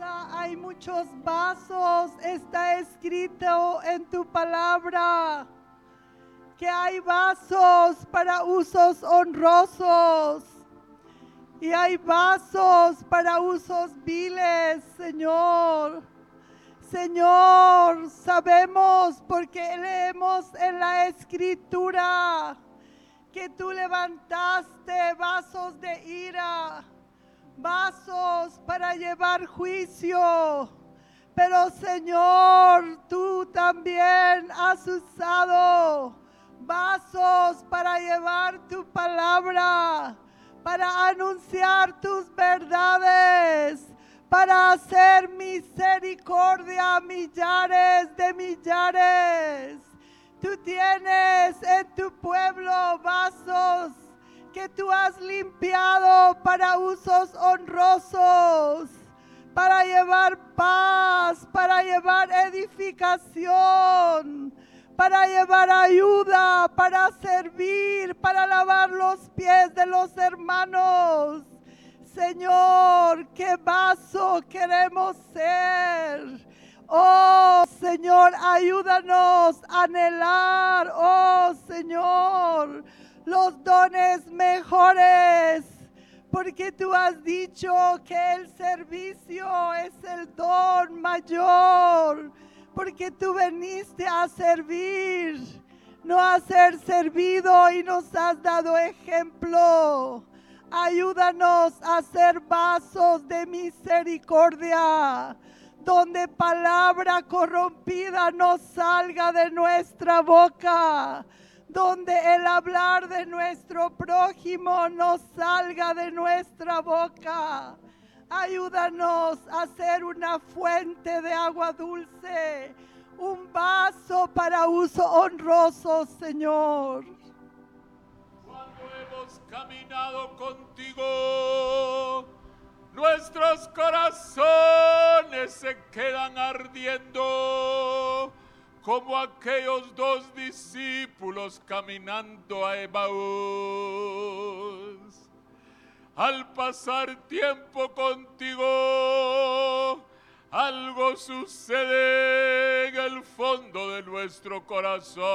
Hay muchos vasos, está escrito en tu palabra que hay vasos para usos honrosos y hay vasos para usos viles, Señor. Señor, sabemos porque leemos en la escritura que tú levantaste vasos de ira, vasos para llevar juicio. Pero Señor, tú también has usado vasos para llevar tu palabra, para anunciar tus verdades, para hacer misericordia a millares de millares. Tú tienes en tu pueblo vasos que tú has limpiado para usos honrosos, para llevar paz, para llevar edificación para llevar ayuda, para servir, para lavar los pies de los hermanos. Señor, qué vaso queremos ser. Oh Señor, ayúdanos a anhelar, oh Señor, los dones mejores. Porque tú has dicho que el servicio es el don mayor porque tú veniste a servir, no a ser servido y nos has dado ejemplo. Ayúdanos a ser vasos de misericordia, donde palabra corrompida no salga de nuestra boca, donde el hablar de nuestro prójimo no salga de nuestra boca Ayúdanos a ser una fuente de agua dulce, un vaso para uso honroso, Señor. Cuando hemos caminado contigo, nuestros corazones se quedan ardiendo como aquellos dos discípulos caminando a Emaús al pasar tiempo contigo, algo sucede en el fondo de nuestro corazón.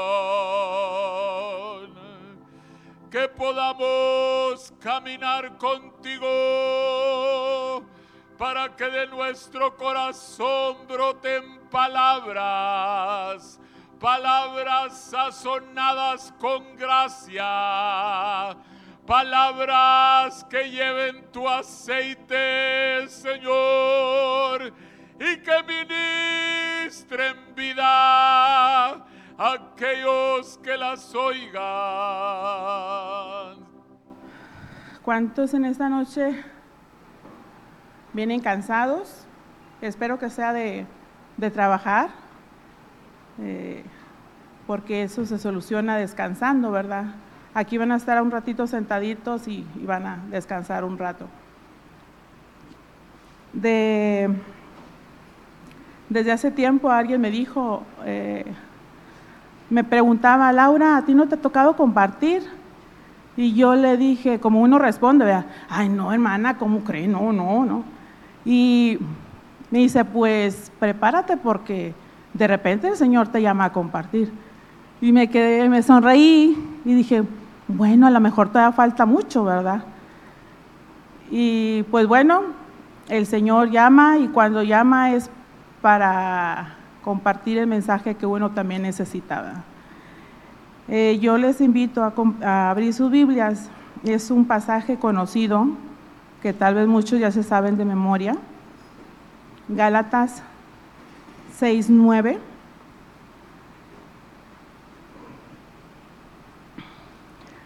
Que podamos caminar contigo para que de nuestro corazón broten palabras, palabras sazonadas con gracia palabras que lleven tu aceite, Señor, y que ministren vida a aquellos que las oigan. ¿Cuántos en esta noche vienen cansados? Espero que sea de, trabajar, eh, porque eso se soluciona descansando, ¿verdad? Aquí van a estar un ratito sentaditos y, van a descansar un rato. De, desde hace tiempo alguien me dijo, eh, me preguntaba, Laura, ¿a ti no te ha tocado compartir? Y yo le dije, como uno responde, vea, ay no, hermana, ¿cómo cree? No, no, no. Y me dice, pues prepárate porque de repente el Señor te llama a compartir. Y me quedé, me sonreí y dije, bueno, a lo mejor todavía falta mucho, ¿verdad? Y pues bueno, el Señor llama y cuando llama es para compartir el mensaje que uno también necesitaba. Eh, yo les invito a, a, abrir sus Biblias. Es un pasaje conocido que tal vez muchos ya se saben de memoria. Gálatas 6.9.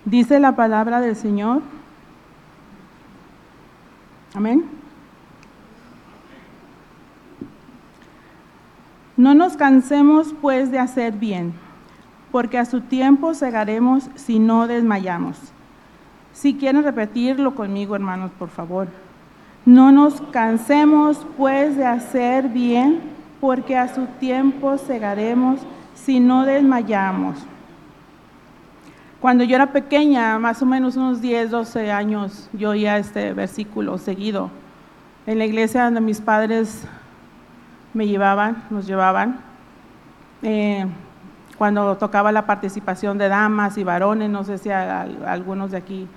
Dice la palabra del Señor. Amén. No nos cansemos pues de hacer bien, porque a su tiempo segaremos si no desmayamos. Si quieren repetirlo conmigo, hermanos, por favor. No nos cansemos pues de hacer bien, porque a su tiempo segaremos si no desmayamos. Cuando yo era pequeña, más o menos unos 10, 12 años, yo oía este versículo seguido. en la iglesia donde mis padres me llevaban, nos llevaban. Eh, cuando tocaba la participación de damas y varones, no sé si algunos de aquí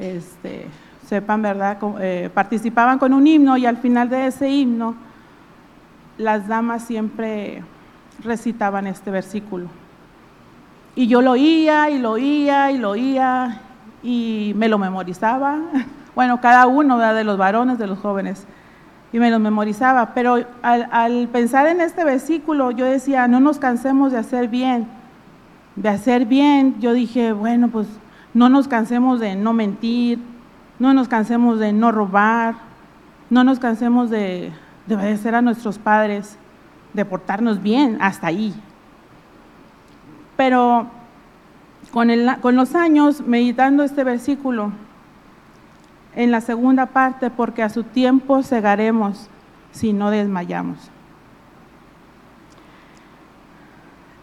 este, sepan, ¿verdad? Eh, participaban con un himno y al final de ese himno las damas siempre recitaban este versículo. Y yo lo oía y lo oía y lo oía y me lo memorizaba. Bueno, cada uno de los varones, de los jóvenes, y me lo memorizaba. Pero al, pensar en este versículo, yo decía, no nos cansemos de hacer bien. De hacer bien, yo dije, bueno, pues no nos cansemos de no mentir, no nos cansemos de no robar, no nos cansemos de, de obedecer a nuestros padres, de portarnos bien, hasta ahí. Pero con, con los años, meditando este versículo, en la segunda parte, porque a su tiempo cegaremos si no desmayamos.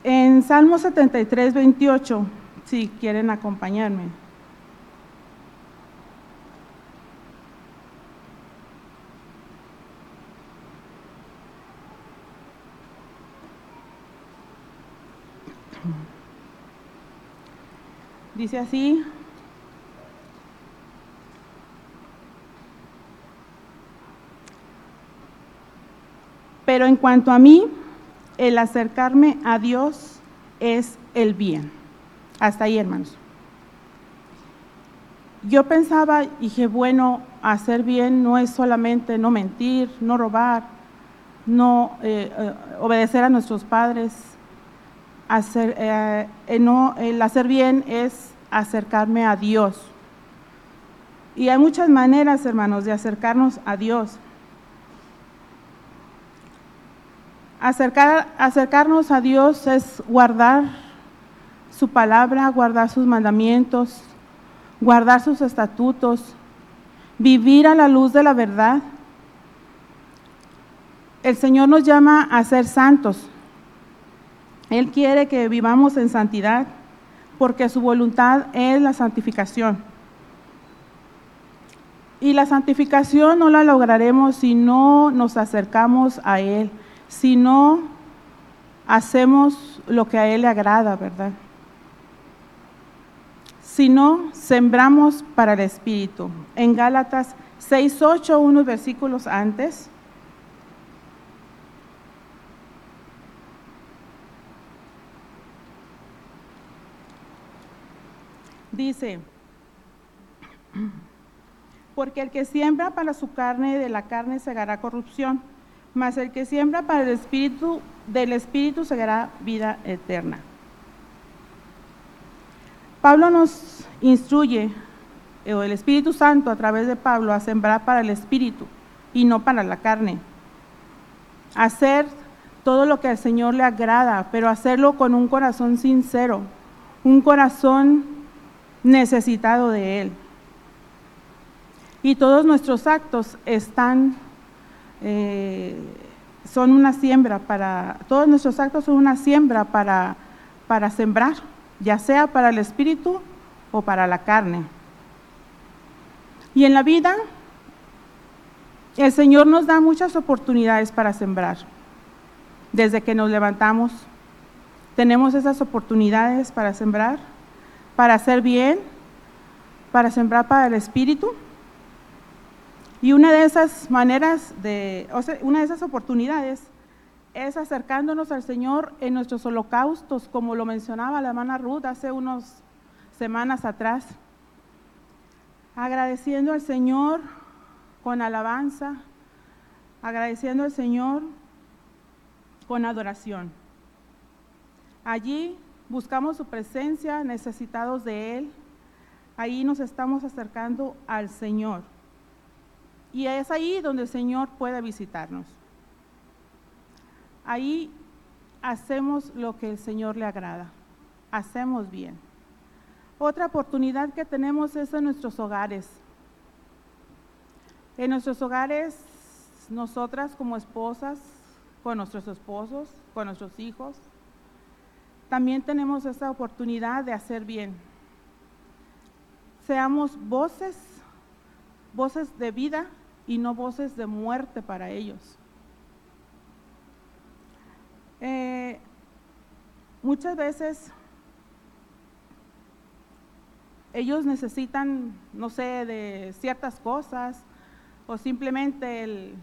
En Salmo 73, 28, si quieren acompañarme. Dice así. Pero en cuanto a mí, el acercarme a Dios es el bien. Hasta ahí, hermanos. Yo pensaba, dije, bueno, hacer bien no es solamente no mentir, no robar, no eh, eh, obedecer a nuestros padres, hacer, eh, no, el hacer bien es acercarme a Dios. Y hay muchas maneras, hermanos, de acercarnos a Dios. Acercar, acercarnos a Dios es guardar su palabra, guardar sus mandamientos, guardar sus estatutos, vivir a la luz de la verdad. El Señor nos llama a ser santos. Él quiere que vivamos en santidad porque su voluntad es la santificación. Y la santificación no la lograremos si no nos acercamos a Él, si no hacemos lo que a Él le agrada, ¿verdad? Si no sembramos para el Espíritu. En Gálatas 6, 8, unos versículos antes, Dice, porque el que siembra para su carne, de la carne segará corrupción, mas el que siembra para el espíritu, del espíritu segará vida eterna. Pablo nos instruye, eh, o el Espíritu Santo a través de Pablo, a sembrar para el espíritu y no para la carne. Hacer todo lo que al Señor le agrada, pero hacerlo con un corazón sincero, un corazón necesitado de Él. Y todos nuestros actos están, eh, son una siembra para, todos nuestros actos son una siembra para, para sembrar, ya sea para el espíritu o para la carne. Y en la vida, el Señor nos da muchas oportunidades para sembrar. Desde que nos levantamos, tenemos esas oportunidades para sembrar para hacer bien, para sembrar para el espíritu. Y una de esas maneras, de, o sea, una de esas oportunidades es acercándonos al Señor en nuestros holocaustos, como lo mencionaba la hermana Ruth hace unas semanas atrás, agradeciendo al Señor con alabanza, agradeciendo al Señor con adoración. Allí buscamos su presencia, necesitados de Él, ahí nos estamos acercando al Señor. Y es ahí donde el Señor puede visitarnos. Ahí hacemos lo que el Señor le agrada, hacemos bien. Otra oportunidad que tenemos es en nuestros hogares. En nuestros hogares, nosotras como esposas, con nuestros esposos, con nuestros hijos, también tenemos esta oportunidad de hacer bien. Seamos voces, voces de vida y no voces de muerte para ellos. Eh, muchas veces ellos necesitan, no sé, de ciertas cosas o simplemente el,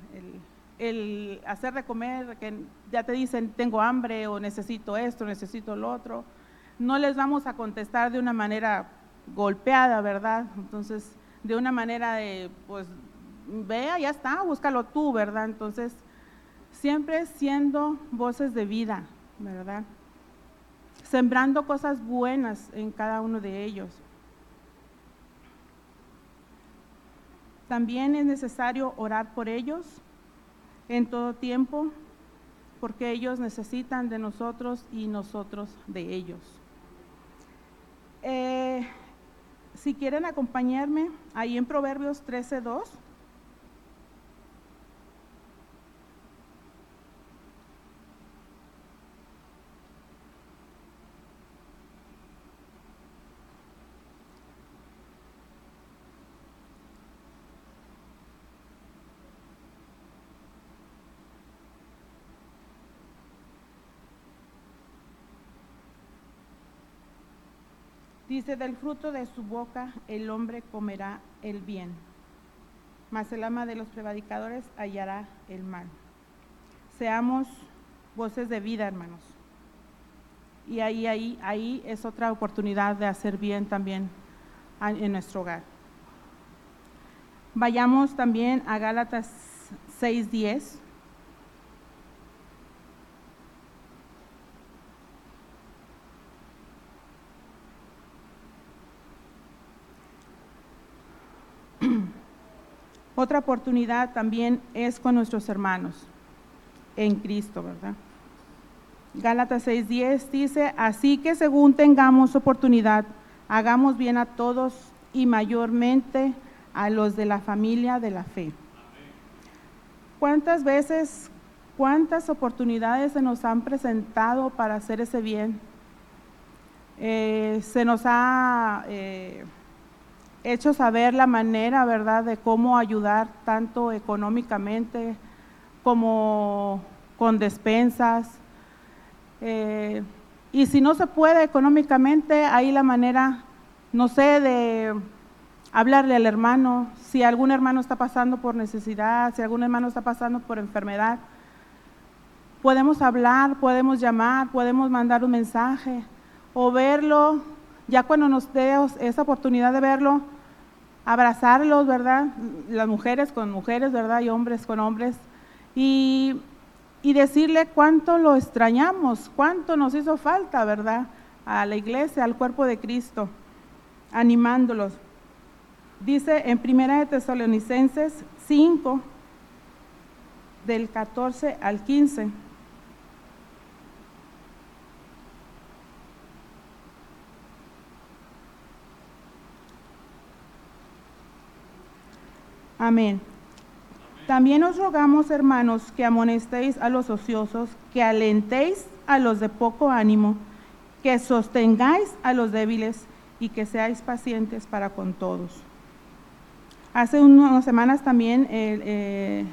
el, hacer de comer, que ya te dicen tengo hambre o necesito esto, necesito lo otro. No les vamos a contestar de una manera golpeada, ¿verdad? Entonces, de una manera de, pues, vea, ya está, búscalo tú, ¿verdad? Entonces, siempre siendo voces de vida, ¿verdad? Sembrando cosas buenas en cada uno de ellos. También es necesario orar por ellos en todo tiempo, porque ellos necesitan de nosotros y nosotros de ellos. Eh, si quieren acompañarme, ahí en Proverbios 13.2. Dice, del fruto de su boca el hombre comerá el bien, mas el ama de los prevaricadores hallará el mal. Seamos voces de vida, hermanos. Y ahí, ahí, ahí es otra oportunidad de hacer bien también en nuestro hogar. Vayamos también a Gálatas 6:10. Otra oportunidad también es con nuestros hermanos en Cristo, ¿verdad? Gálatas 6:10 dice, así que según tengamos oportunidad, hagamos bien a todos y mayormente a los de la familia de la fe. ¿Cuántas veces, cuántas oportunidades se nos han presentado para hacer ese bien? Eh, se nos ha... Eh, hecho saber la manera, ¿verdad?, de cómo ayudar tanto económicamente como con despensas. Eh, y si no se puede económicamente, hay la manera, no sé, de hablarle al hermano, si algún hermano está pasando por necesidad, si algún hermano está pasando por enfermedad. Podemos hablar, podemos llamar, podemos mandar un mensaje o verlo, ya cuando nos dé esa oportunidad de verlo, abrazarlos, ¿verdad? Las mujeres con mujeres, ¿verdad? Y hombres con hombres. Y, y decirle cuánto lo extrañamos, cuánto nos hizo falta, ¿verdad? A la iglesia, al cuerpo de Cristo, animándolos. Dice en Primera de Tesalonicenses 5, del 14 al 15. Amén. También os rogamos, hermanos, que amonestéis a los ociosos, que alentéis a los de poco ánimo, que sostengáis a los débiles y que seáis pacientes para con todos. Hace unas semanas también, eh,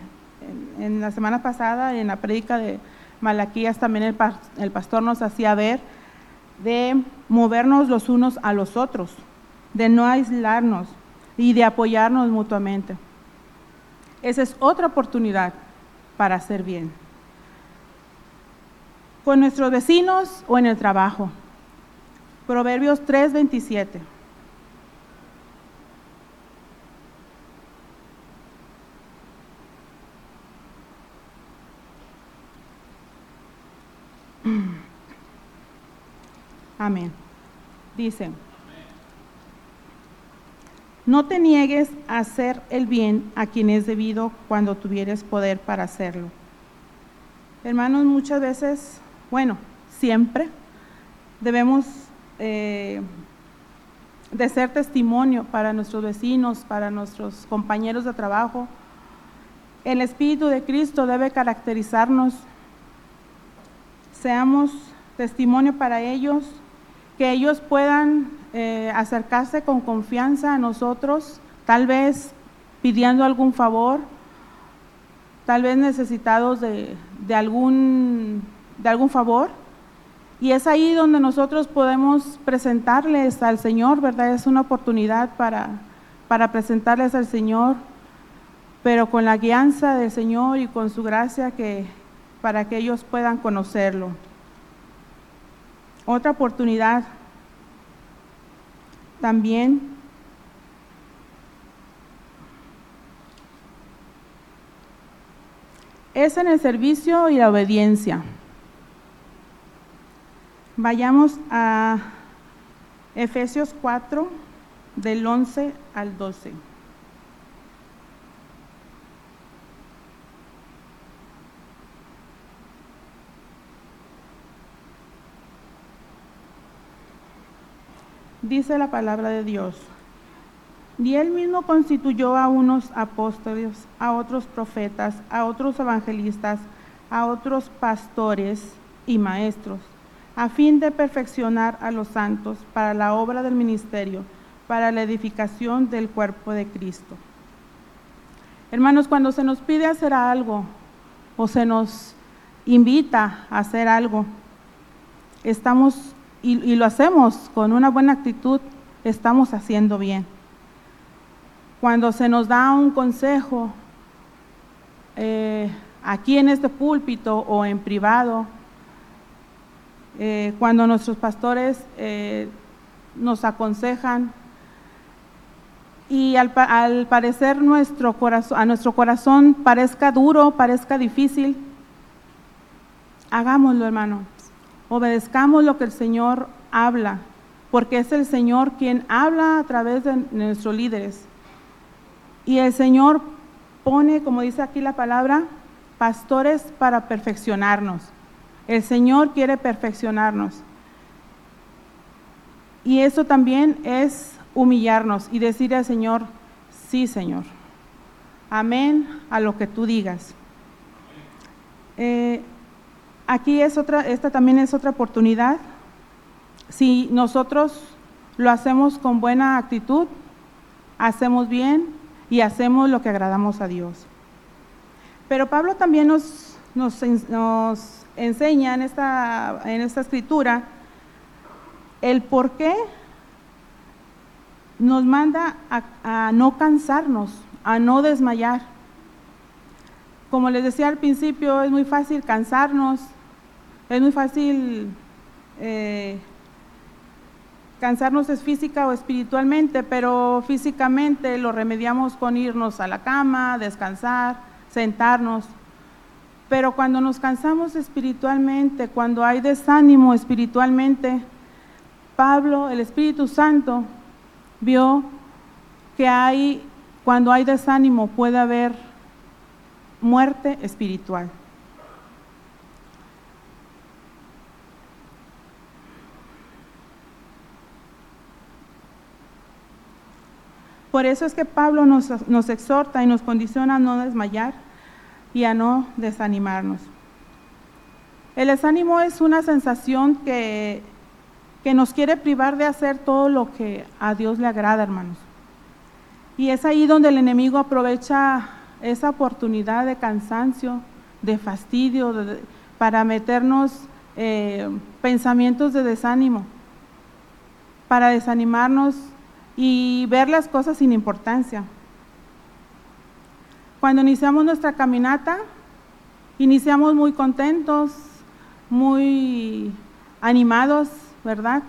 en, la semana pasada, en la prédica de Malaquías, también el, el pastor nos hacía ver de movernos los unos a los otros, de no aislarnos y de apoyarnos mutuamente. Esa es otra oportunidad para hacer bien. Con nuestros vecinos o en el trabajo. Proverbios 3:27. Amén. Dice, no te niegues a hacer el bien a quien es debido cuando tuvieres poder para hacerlo. Hermanos, muchas veces, bueno, siempre debemos eh, de ser testimonio para nuestros vecinos, para nuestros compañeros de trabajo. El Espíritu de Cristo debe caracterizarnos. Seamos testimonio para ellos, que ellos puedan eh, acercarse con confianza a nosotros, tal vez pidiendo algún favor tal vez necesitados de, algún, de algún favor. Y es ahí donde nosotros podemos presentarles al Señor, ¿verdad? Es una oportunidad para, para presentarles al Señor, pero con la guianza del Señor y con su gracia que, para que ellos puedan conocerlo. Otra oportunidad también es en el servicio y la obediencia. Vayamos a Efesios 4, del 11 al 12. Dice la palabra de Dios. Y él mismo constituyó a unos apóstoles, a otros profetas, a otros evangelistas, a otros pastores y maestros, a fin de perfeccionar a los santos para la obra del ministerio, para la edificación del cuerpo de Cristo. Hermanos, cuando se nos pide hacer algo o se nos invita a hacer algo, estamos y, lo hacemos con una buena actitud, estamos haciendo bien. Cuando se nos da un consejo eh, aquí en este púlpito o en privado, eh, cuando nuestros pastores eh, nos aconsejan y al, al, parecer nuestro a nuestro corazón parezca duro, parezca difícil, hagámoslo hermano, obedezcamos lo que el Señor habla, porque es el Señor quien habla a través de nuestros líderes. Y el Señor pone, como dice aquí la palabra, pastores para perfeccionarnos. El Señor quiere perfeccionarnos. Y eso también es humillarnos y decir al Señor, sí Señor, amén a lo que tú digas. Eh, aquí es otra, esta también es otra oportunidad. Si nosotros lo hacemos con buena actitud, hacemos bien, y hacemos lo que agradamos a Dios. Pero Pablo también nos, nos, enseña en esta, en esta escritura el por qué nos manda a, a, no cansarnos, a no desmayar. Como les decía al principio, es muy fácil cansarnos, es muy fácil eh, Cansarnos es física o espiritualmente, pero físicamente lo remediamos con irnos a la cama, descansar, sentarnos. Pero cuando nos cansamos espiritualmente, cuando hay desánimo espiritualmente, Pablo, el Espíritu Santo, vio que hay, cuando hay desánimo puede haber muerte espiritual. Por eso es que Pablo nos, nos exhorta y nos condiciona a no desmayar y a no desanimarnos. El desánimo es una sensación que, que nos quiere privar de hacer todo lo que a Dios le agrada, hermanos. Y es ahí donde el enemigo aprovecha esa oportunidad de cansancio, de fastidio, para meternos eh, pensamientos de desánimo, para desanimarnos y ver las cosas sin importancia. Cuando iniciamos nuestra caminata, iniciamos muy contentos, muy animados, ¿verdad?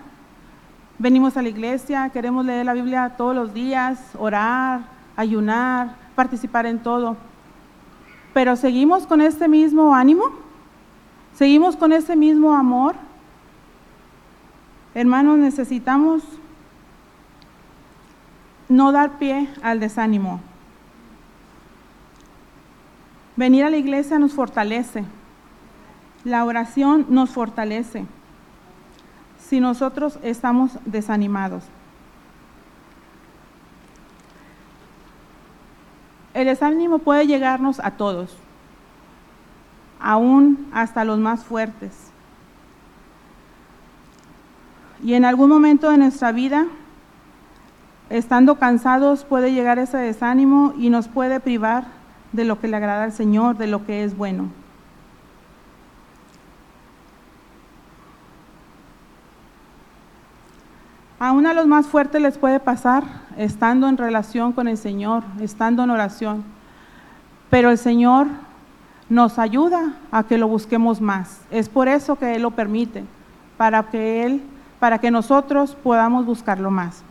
Venimos a la iglesia, queremos leer la Biblia todos los días, orar, ayunar, participar en todo. Pero seguimos con este mismo ánimo, seguimos con ese mismo amor. Hermanos, necesitamos no dar pie al desánimo. Venir a la iglesia nos fortalece. La oración nos fortalece si nosotros estamos desanimados. El desánimo puede llegarnos a todos, aún hasta los más fuertes. Y en algún momento de nuestra vida estando cansados puede llegar ese desánimo y nos puede privar de lo que le agrada al Señor, de lo que es bueno. Aún a los más fuertes les puede pasar estando en relación con el Señor, estando en oración. Pero el Señor nos ayuda a que lo busquemos más. Es por eso que Él lo permite, para que Él, para que nosotros podamos buscarlo más.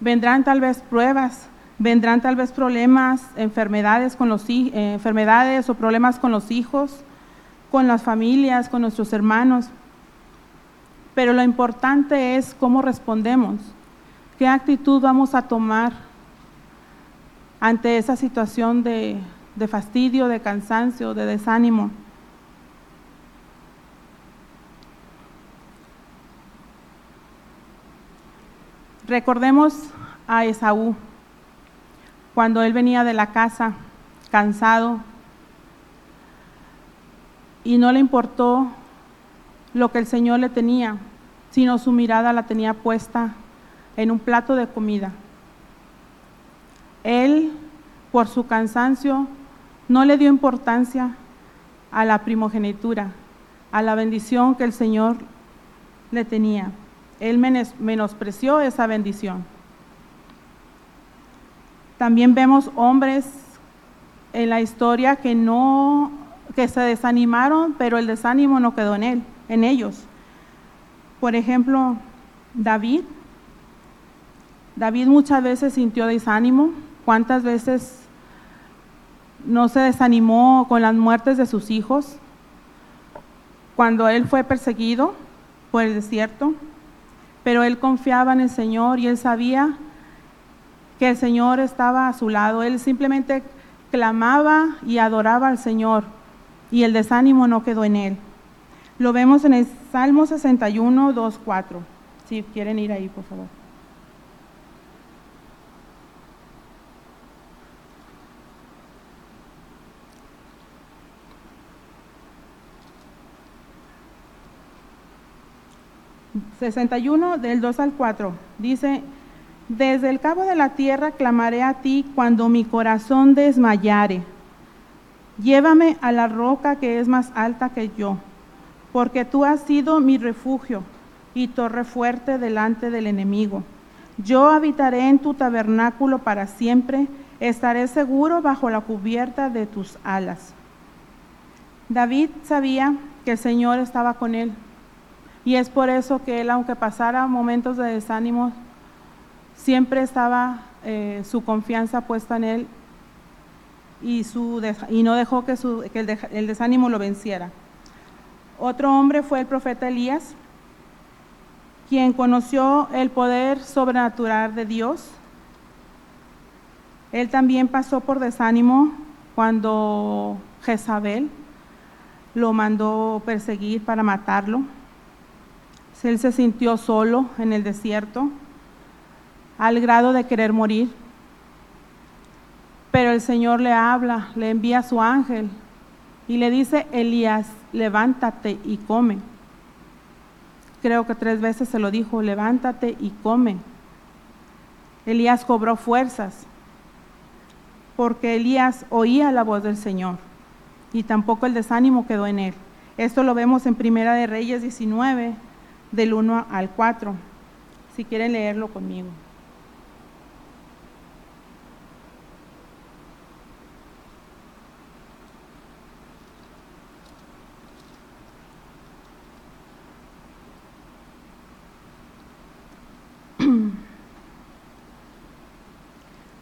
Vendrán tal vez pruebas, vendrán tal vez problemas, enfermedades, con los, eh, enfermedades o problemas con los hijos, con las familias, con nuestros hermanos. Pero lo importante es cómo respondemos, qué actitud vamos a tomar ante esa situación de, de fastidio, de cansancio, de desánimo. Recordemos a Esaú, cuando él venía de la casa cansado y no le importó lo que el Señor le tenía, sino su mirada la tenía puesta en un plato de comida. Él, por su cansancio, no le dio importancia a la primogenitura, a la bendición que el Señor le tenía. Él menospreció esa bendición. También vemos hombres en la historia que no que se desanimaron, pero el desánimo no quedó en él, en ellos. Por ejemplo, David. David muchas veces sintió desánimo. ¿Cuántas veces no se desanimó con las muertes de sus hijos? Cuando él fue perseguido por el desierto, pero él confiaba en el Señor y él sabía que el Señor estaba a su lado. Él simplemente clamaba y adoraba al Señor y el desánimo no quedó en él. Lo vemos en el Salmo 61, 2, 4. Si quieren ir ahí, por favor. 61 del 2 al 4 dice, desde el cabo de la tierra clamaré a ti cuando mi corazón desmayare. Llévame a la roca que es más alta que yo, porque tú has sido mi refugio y torre fuerte delante del enemigo. Yo habitaré en tu tabernáculo para siempre, estaré seguro bajo la cubierta de tus alas. David sabía que el Señor estaba con él y es por eso que él, aunque pasara momentos de desánimo, siempre estaba eh, su confianza puesta en él y, su, y no dejó que, su, que el, el desánimo lo venciera. Otro hombre fue el profeta Elías, quien conoció el poder sobrenatural de Dios. Él también pasó por desánimo cuando Jezabel lo mandó perseguir para matarlo. Él se sintió solo en el desierto, al grado de querer morir. Pero el Señor le habla, le envía a su ángel y le dice, Elías, levántate y come. Creo que tres veces se lo dijo, levántate y come. Elías cobró fuerzas porque Elías oía la voz del Señor y tampoco el desánimo quedó en él. Esto lo vemos en Primera de Reyes 19, del 1 al 4, si quieren leerlo conmigo.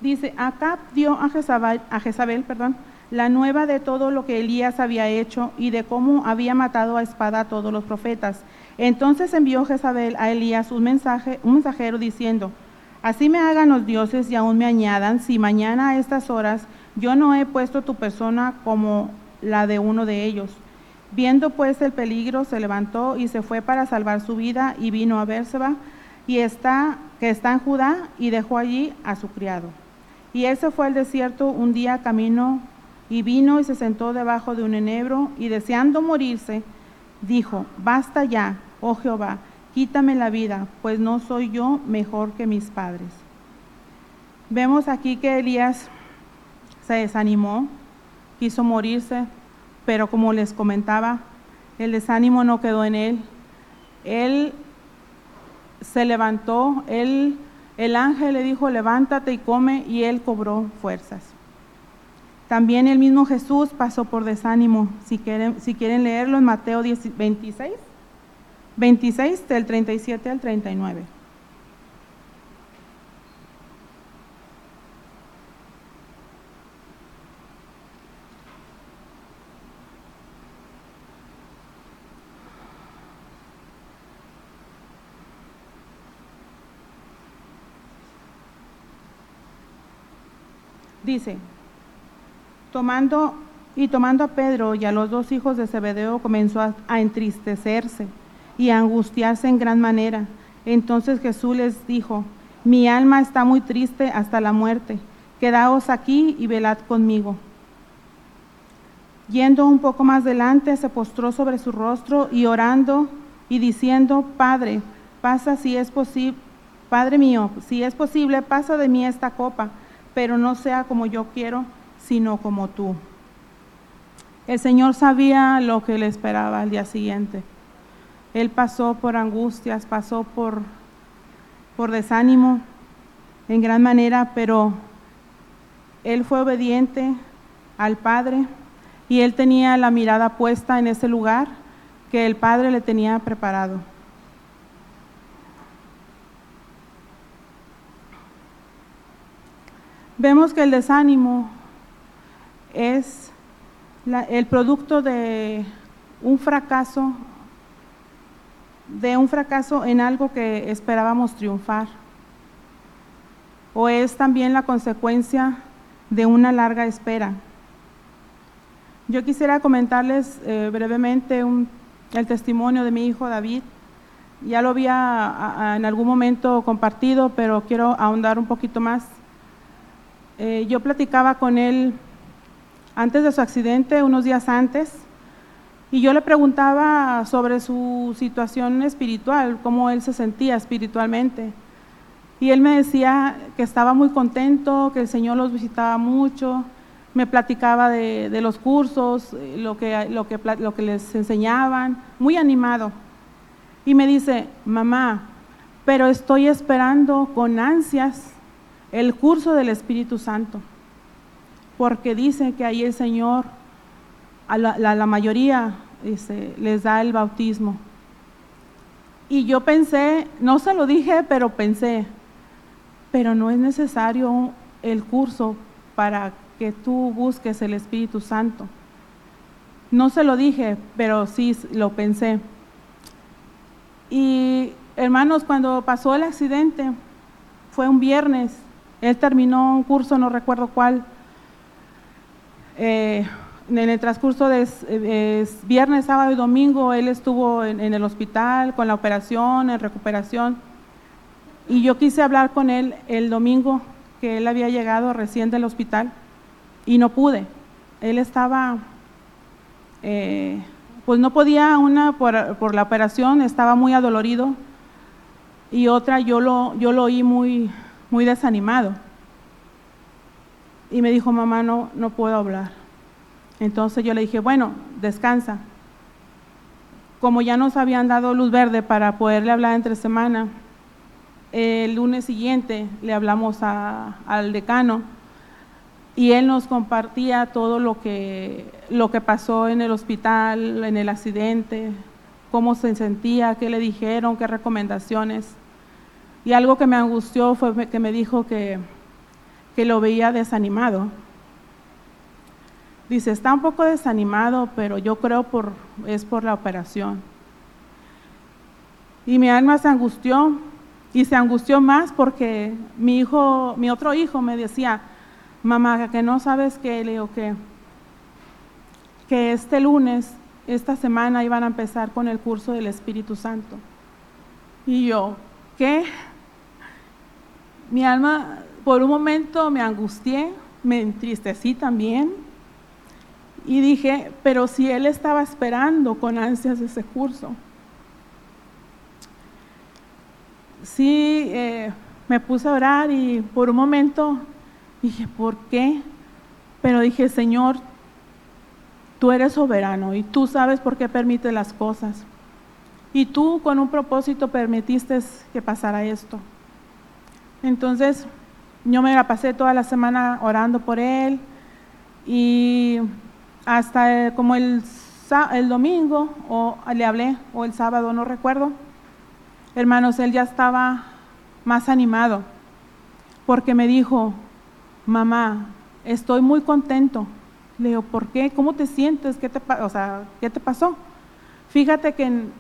Dice, Acab dio a Jezabel, a Jezabel perdón, la nueva de todo lo que Elías había hecho y de cómo había matado a espada a todos los profetas entonces envió Jezabel a Elías un, mensaje, un mensajero diciendo, así me hagan los dioses y aún me añadan, si mañana a estas horas yo no he puesto tu persona como la de uno de ellos. Viendo pues el peligro, se levantó y se fue para salvar su vida y vino a Bérseba, y está, que está en Judá, y dejó allí a su criado. Y él se fue al desierto un día camino, y vino y se sentó debajo de un enebro, y deseando morirse, dijo, basta ya, oh Jehová, quítame la vida, pues no soy yo mejor que mis padres. Vemos aquí que Elías se desanimó, quiso morirse, pero como les comentaba, el desánimo no quedó en él. Él se levantó, él, el ángel le dijo, levántate y come, y él cobró fuerzas. También el mismo Jesús pasó por desánimo. Si quieren, si quieren leerlo en Mateo 26, 26 del 37 al 39. Dice, tomando y tomando a Pedro y a los dos hijos de Zebedeo comenzó a, a entristecerse y angustiarse en gran manera. Entonces Jesús les dijo, mi alma está muy triste hasta la muerte, quedaos aquí y velad conmigo. Yendo un poco más adelante, se postró sobre su rostro y orando y diciendo, Padre, pasa si es posible, Padre mío, si es posible, pasa de mí esta copa pero no sea como yo quiero, sino como tú. El Señor sabía lo que le esperaba al día siguiente. Él pasó por angustias, pasó por, por desánimo en gran manera, pero él fue obediente al Padre y él tenía la mirada puesta en ese lugar que el Padre le tenía preparado. Vemos que el desánimo es el producto de un fracaso, de un fracaso en algo que esperábamos triunfar, o es también la consecuencia de una larga espera. Yo quisiera comentarles eh, brevemente el testimonio de mi hijo David. Ya lo había en algún momento compartido, pero quiero ahondar un poquito más. Eh, yo platicaba con él antes de su accidente, unos días antes, y yo le preguntaba sobre su situación espiritual, cómo él se sentía espiritualmente. Y él me decía que estaba muy contento, que el Señor los visitaba mucho, me platicaba de, los cursos, eh, lo que, lo, que, lo que les enseñaban, muy animado. Y me dice, mamá, pero estoy esperando con ansias el curso del Espíritu Santo, porque dice que ahí el Señor a la, mayoría les da el bautismo. Y yo pensé, no se lo dije, pero pensé, pero no es necesario el curso para que tú busques el Espíritu Santo. No se lo dije, pero sí lo pensé. Y hermanos, cuando pasó el accidente, fue un viernes, él terminó un curso, no recuerdo cuál, eh, en el transcurso de viernes, sábado y domingo, él estuvo en, el hospital con la operación, en recuperación. Y yo quise hablar con él el domingo, que él había llegado recién del hospital, y no pude. Él estaba, eh, pues no podía, una por, por, la operación, estaba muy adolorido, y otra yo lo, yo lo oí muy, muy desanimado. Y me dijo, mamá, no, no puedo hablar. Entonces yo le dije, bueno, descansa. Como ya nos habían dado luz verde para poderle hablar entre semana, el lunes siguiente le hablamos al decano y él nos compartía todo lo que, lo que pasó en el hospital, en el accidente, cómo se sentía, qué le dijeron, qué recomendaciones. Y algo que me angustió fue que me dijo que, que lo veía desanimado. Dice, está un poco desanimado, pero yo creo por, es por la operación. Y mi alma se angustió y se angustió más porque mi hijo, mi otro hijo me decía, mamá, que no sabes qué, le digo que, que este lunes, esta semana iban a empezar con el curso del Espíritu Santo. Y yo, ¿qué? Mi alma, por un momento me angustié, me entristecí también y dije, pero si él estaba esperando con ansias ese curso. Sí, eh, me puse a orar y por un momento dije, ¿por qué? Pero dije, Señor, tú eres soberano y tú sabes por qué permites las cosas. Y tú con un propósito permitiste que pasara esto. Entonces, yo me la pasé toda la semana orando por él y hasta como el, el domingo, o le hablé, o el sábado, no recuerdo, hermanos, él ya estaba más animado, porque me dijo, mamá, estoy muy contento. Le digo, ¿por qué? ¿Cómo te sientes? ¿Qué te, o ¿qué te pasó? Fíjate que en,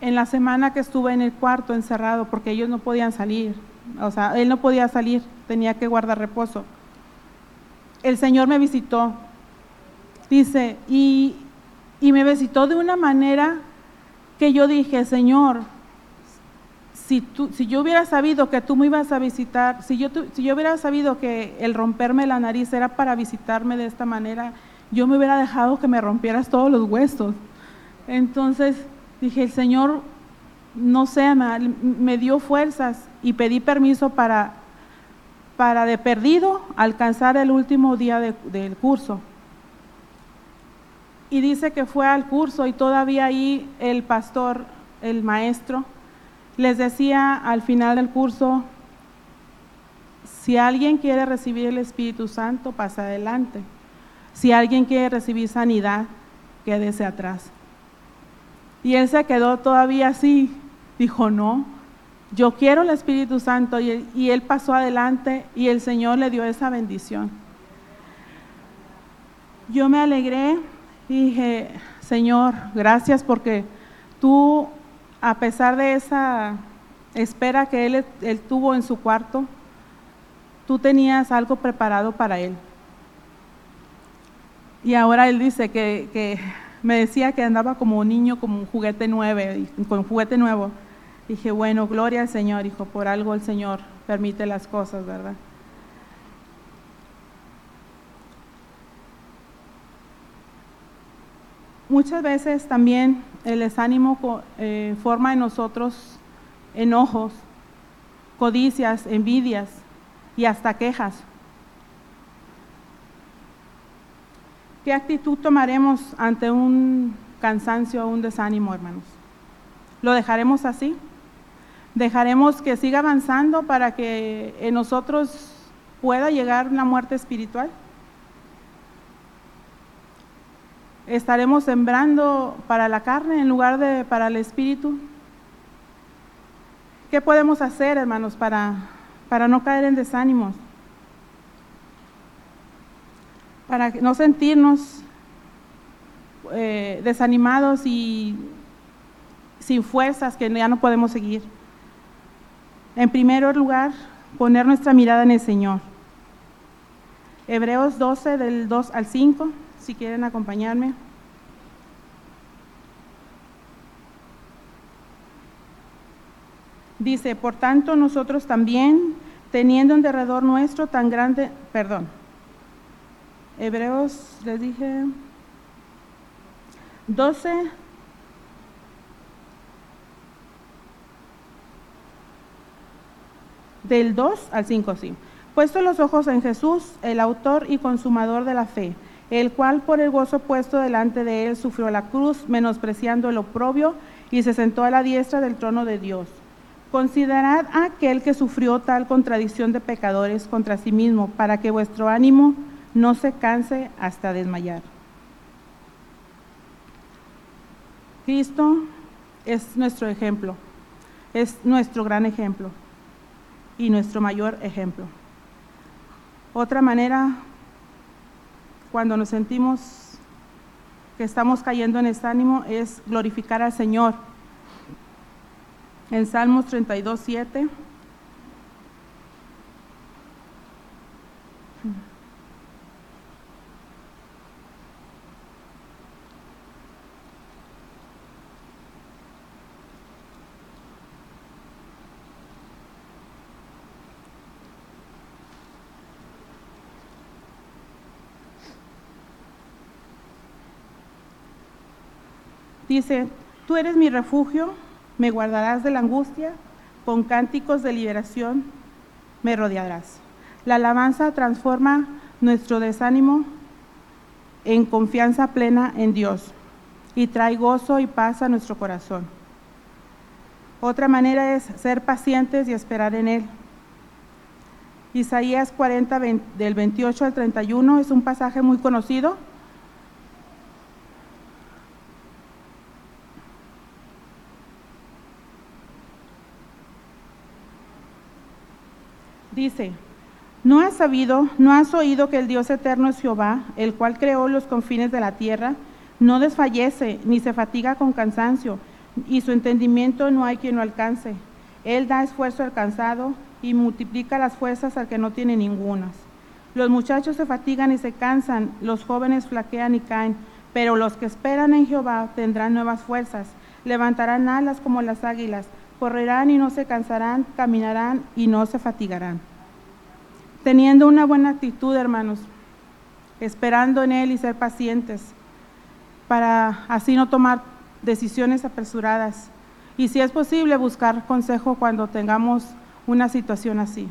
en la semana que estuve en el cuarto encerrado, porque ellos no podían salir, o sea, él no podía salir, tenía que guardar reposo. El Señor me visitó, dice, y, y me visitó de una manera que yo dije, Señor, si, tú, si yo hubiera sabido que tú me ibas a visitar, si yo, si yo hubiera sabido que el romperme la nariz era para visitarme de esta manera, yo me hubiera dejado que me rompieras todos los huesos. Entonces dije, el Señor, no sé, me, me dio fuerzas y pedí permiso para, para de perdido alcanzar el último día del curso. Y dice que fue al curso y todavía ahí el pastor, el maestro, les decía al final del curso, si alguien quiere recibir el Espíritu Santo, pasa adelante. Si alguien quiere recibir sanidad, quédese atrás. Y él se quedó todavía así, dijo, no, yo quiero el Espíritu Santo y él, pasó adelante y el Señor le dio esa bendición. Yo me alegré y dije, Señor, gracias porque tú, a pesar de esa espera que él, tuvo en su cuarto, tú tenías algo preparado para él. Y ahora él dice que, me decía que andaba como un niño, como un juguete nuevo, con juguete nuevo. Dije, bueno, gloria al Señor, hijo, por algo el Señor permite las cosas, ¿verdad? Muchas veces también el desánimo eh, forma en nosotros enojos, codicias, envidias y hasta quejas. ¿Qué actitud tomaremos ante un cansancio o un desánimo, hermanos? ¿Lo dejaremos así? dejaremos que siga avanzando para que en nosotros pueda llegar una muerte espiritual. Estaremos sembrando para la carne en lugar de para el espíritu. ¿Qué podemos hacer, hermanos, para, para no caer en desánimos? Para no sentirnos eh, desanimados y sin fuerzas que ya no podemos seguir. En primer lugar, poner nuestra mirada en el Señor. Hebreos 12 del 2 al 5, si quieren acompañarme. Dice, por tanto nosotros también, teniendo en derredor nuestro tan grande, perdón, Hebreos, les dije, 12 Del 2 al 5, sí. Puesto los ojos en Jesús, el autor y consumador de la fe, el cual por el gozo puesto delante de él sufrió la cruz, menospreciando el oprobio, y se sentó a la diestra del trono de Dios. Considerad a aquel que sufrió tal contradicción de pecadores contra sí mismo, para que vuestro ánimo no se canse hasta desmayar. Cristo es nuestro ejemplo, es nuestro gran ejemplo y nuestro mayor ejemplo. Otra manera, cuando nos sentimos que estamos cayendo en este ánimo, es glorificar al Señor. En Salmos 32, 7. Dice, tú eres mi refugio, me guardarás de la angustia, con cánticos de liberación me rodearás. La alabanza transforma nuestro desánimo en confianza plena en Dios y trae gozo y paz a nuestro corazón. Otra manera es ser pacientes y esperar en Él. Isaías 40, del 28 al 31 es un pasaje muy conocido. Dice, ¿no has sabido, no has oído que el Dios eterno es Jehová, el cual creó los confines de la tierra? No desfallece ni se fatiga con cansancio, y su entendimiento no hay quien lo alcance. Él da esfuerzo al cansado y multiplica las fuerzas al que no tiene ningunas. Los muchachos se fatigan y se cansan, los jóvenes flaquean y caen, pero los que esperan en Jehová tendrán nuevas fuerzas, levantarán alas como las águilas, correrán y no se cansarán, caminarán y no se fatigarán. Teniendo una buena actitud, hermanos, esperando en Él y ser pacientes, para así no tomar decisiones apresuradas. Y si es posible, buscar consejo cuando tengamos una situación así.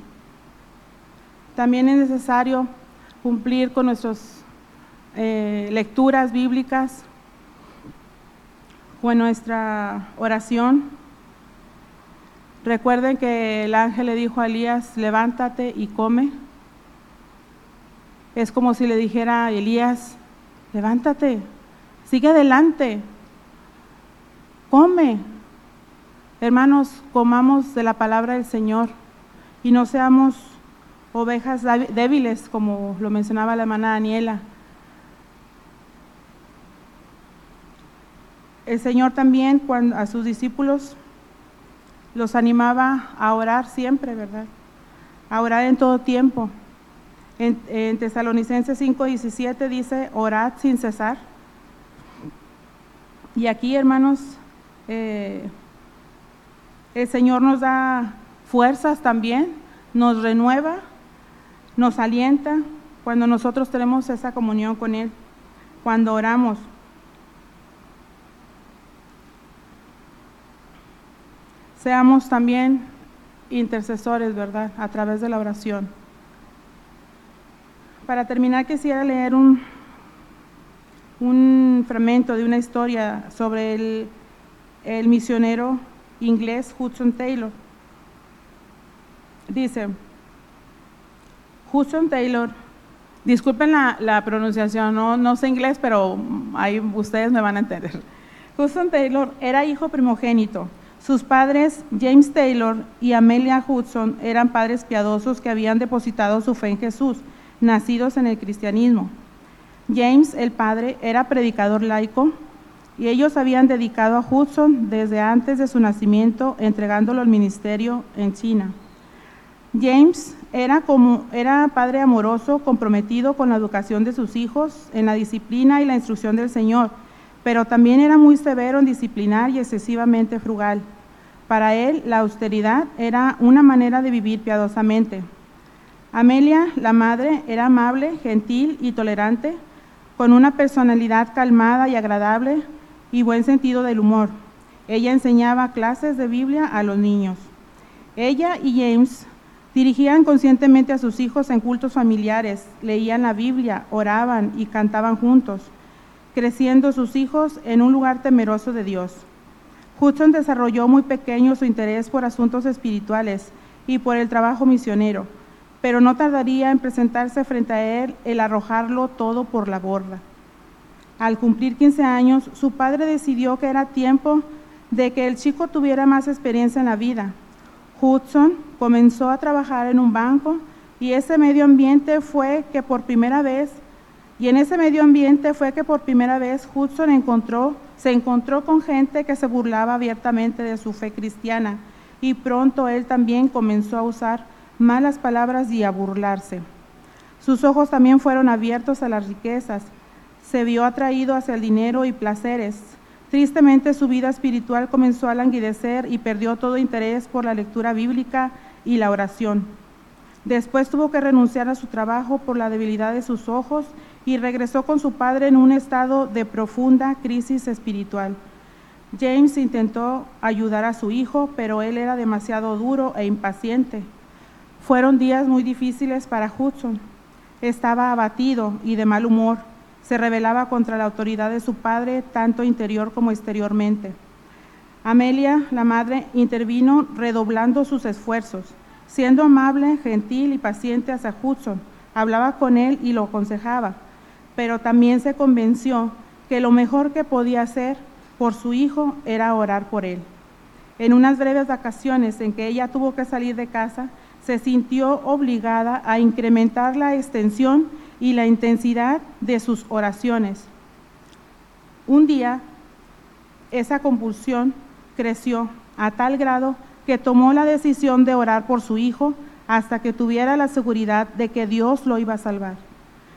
También es necesario cumplir con nuestras eh, lecturas bíblicas, con nuestra oración. Recuerden que el ángel le dijo a Elías, levántate y come. Es como si le dijera a Elías, levántate, sigue adelante, come, Hermanos, comamos de la palabra del Señor y no seamos ovejas débiles, como lo mencionaba la hermana Daniela. El Señor también a sus discípulos los animaba a orar siempre, ¿verdad? A orar en todo tiempo. En, en Tesalonicenses 5:17 dice, orad sin cesar. Y aquí, hermanos, eh, el Señor nos da fuerzas también, nos renueva, nos alienta cuando nosotros tenemos esa comunión con Él, cuando oramos. Seamos también intercesores, ¿verdad? A través de la oración. Para terminar, quisiera leer un, un fragmento de una historia sobre el, el misionero inglés Hudson Taylor. Dice, Hudson Taylor, disculpen la, pronunciación, no, no, sé inglés, pero ahí ustedes me van a entender. Hudson Taylor era hijo primogénito. Sus padres, James Taylor y Amelia Hudson, eran padres piadosos que habían depositado su fe en Jesús, nacidos en el cristianismo. James, el padre, era predicador laico, y ellos habían dedicado a Hudson desde antes de su nacimiento, entregándolo al ministerio en China. James era, como, era padre amoroso, comprometido con la educación de sus hijos, en la disciplina y la instrucción del Señor, pero también era muy severo en disciplinar y excesivamente frugal. Para él, la austeridad era una manera de vivir piadosamente. Amelia, la madre, era amable, gentil y tolerante, con una personalidad calmada y agradable, y buen sentido del humor. Ella enseñaba clases de Biblia a los niños. Ella y James dirigían conscientemente a sus hijos en cultos familiares, leían la Biblia, oraban y cantaban juntos, creciendo sus hijos en un lugar temeroso de Dios. Hudson desarrolló muy pequeño su interés por asuntos espirituales y por el trabajo misionero, pero no tardaría en presentarse frente a él el arrojarlo todo por la borda. Al cumplir 15 años, su padre decidió que era tiempo de que el chico tuviera más experiencia en la vida. Hudson comenzó a trabajar en un banco y ese medio ambiente fue que por primera vez y en ese medio ambiente fue que por primera vez Hudson encontró, se encontró con gente que se burlaba abiertamente de su fe cristiana y pronto él también comenzó a usar malas palabras y a burlarse. Sus ojos también fueron abiertos a las riquezas se vio atraído hacia el dinero y placeres. Tristemente su vida espiritual comenzó a languidecer y perdió todo interés por la lectura bíblica y la oración. Después tuvo que renunciar a su trabajo por la debilidad de sus ojos y regresó con su padre en un estado de profunda crisis espiritual. James intentó ayudar a su hijo, pero él era demasiado duro e impaciente. Fueron días muy difíciles para Hudson. estaba abatido y de mal humor. Se rebelaba contra la autoridad de su padre, tanto interior como exteriormente. Amelia, la madre, intervino redoblando sus esfuerzos, siendo amable, gentil y paciente hacia Hudson. Hablaba con él y lo aconsejaba, pero también se convenció que lo mejor que podía hacer por su hijo era orar por él. En unas breves vacaciones en que ella tuvo que salir de casa, se sintió obligada a incrementar la extensión y la intensidad de sus oraciones. Un día, esa compulsión creció a tal grado que tomó la decisión de orar por su hijo hasta que tuviera la seguridad de que Dios lo iba a salvar.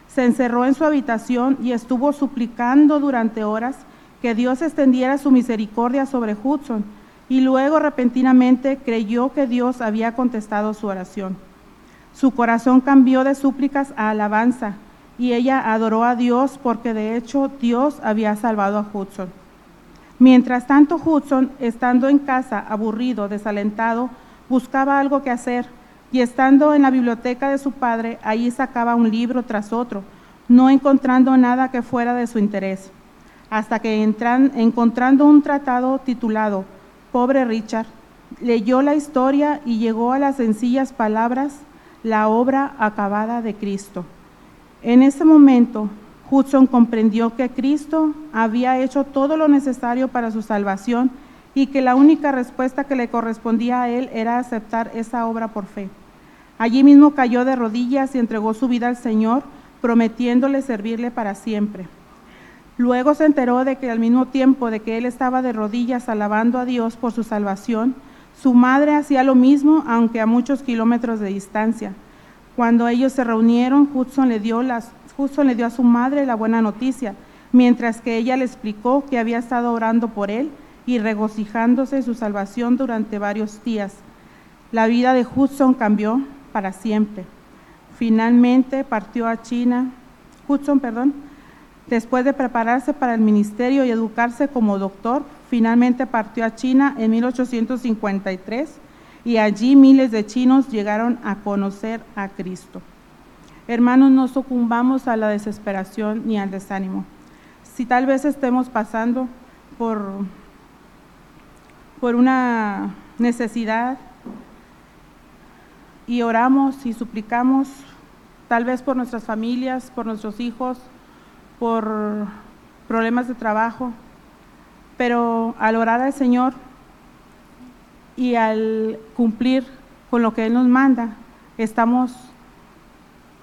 Se encerró en su habitación y estuvo suplicando durante horas que Dios extendiera su misericordia sobre Hudson y luego repentinamente creyó que Dios había contestado su oración. Su corazón cambió de súplicas a alabanza y ella adoró a Dios porque de hecho Dios había salvado a Hudson. Mientras tanto Hudson, estando en casa, aburrido, desalentado, buscaba algo que hacer y estando en la biblioteca de su padre, allí sacaba un libro tras otro, no encontrando nada que fuera de su interés, hasta que encontrando un tratado titulado Pobre Richard leyó la historia y llegó a las sencillas palabras, la obra acabada de Cristo. En ese momento, Hudson comprendió que Cristo había hecho todo lo necesario para su salvación y que la única respuesta que le correspondía a él era aceptar esa obra por fe. Allí mismo cayó de rodillas y entregó su vida al Señor, prometiéndole servirle para siempre. Luego se enteró de que al mismo tiempo de que él estaba de rodillas alabando a Dios por su salvación, su madre hacía lo mismo, aunque a muchos kilómetros de distancia. Cuando ellos se reunieron, Hudson le dio, las, Hudson le dio a su madre la buena noticia, mientras que ella le explicó que había estado orando por él y regocijándose en su salvación durante varios días. La vida de Hudson cambió para siempre. Finalmente partió a China, Hudson, perdón, Después de prepararse para el ministerio y educarse como doctor, finalmente partió a China en 1853 y allí miles de chinos llegaron a conocer a Cristo. Hermanos, no sucumbamos a la desesperación ni al desánimo. Si tal vez estemos pasando por, por una necesidad y oramos y suplicamos, tal vez por nuestras familias, por nuestros hijos, por problemas de trabajo, pero al orar al Señor y al cumplir con lo que Él nos manda, estamos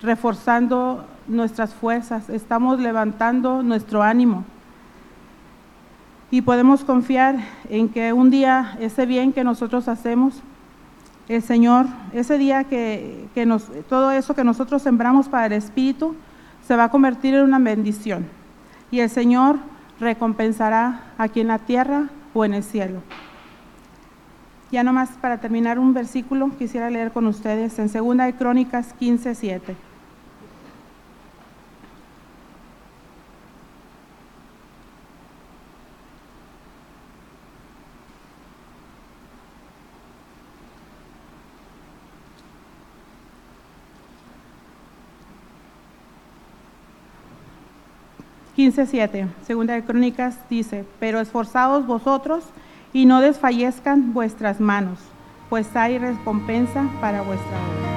reforzando nuestras fuerzas, estamos levantando nuestro ánimo y podemos confiar en que un día ese bien que nosotros hacemos, el Señor, ese día que, que nos, todo eso que nosotros sembramos para el Espíritu, se va a convertir en una bendición y el Señor recompensará aquí en la tierra o en el cielo. Ya nomás para terminar un versículo quisiera leer con ustedes en 2 de Crónicas 15, 7. 15.7, segunda de Crónicas dice, pero esforzados vosotros y no desfallezcan vuestras manos, pues hay recompensa para vuestra obra.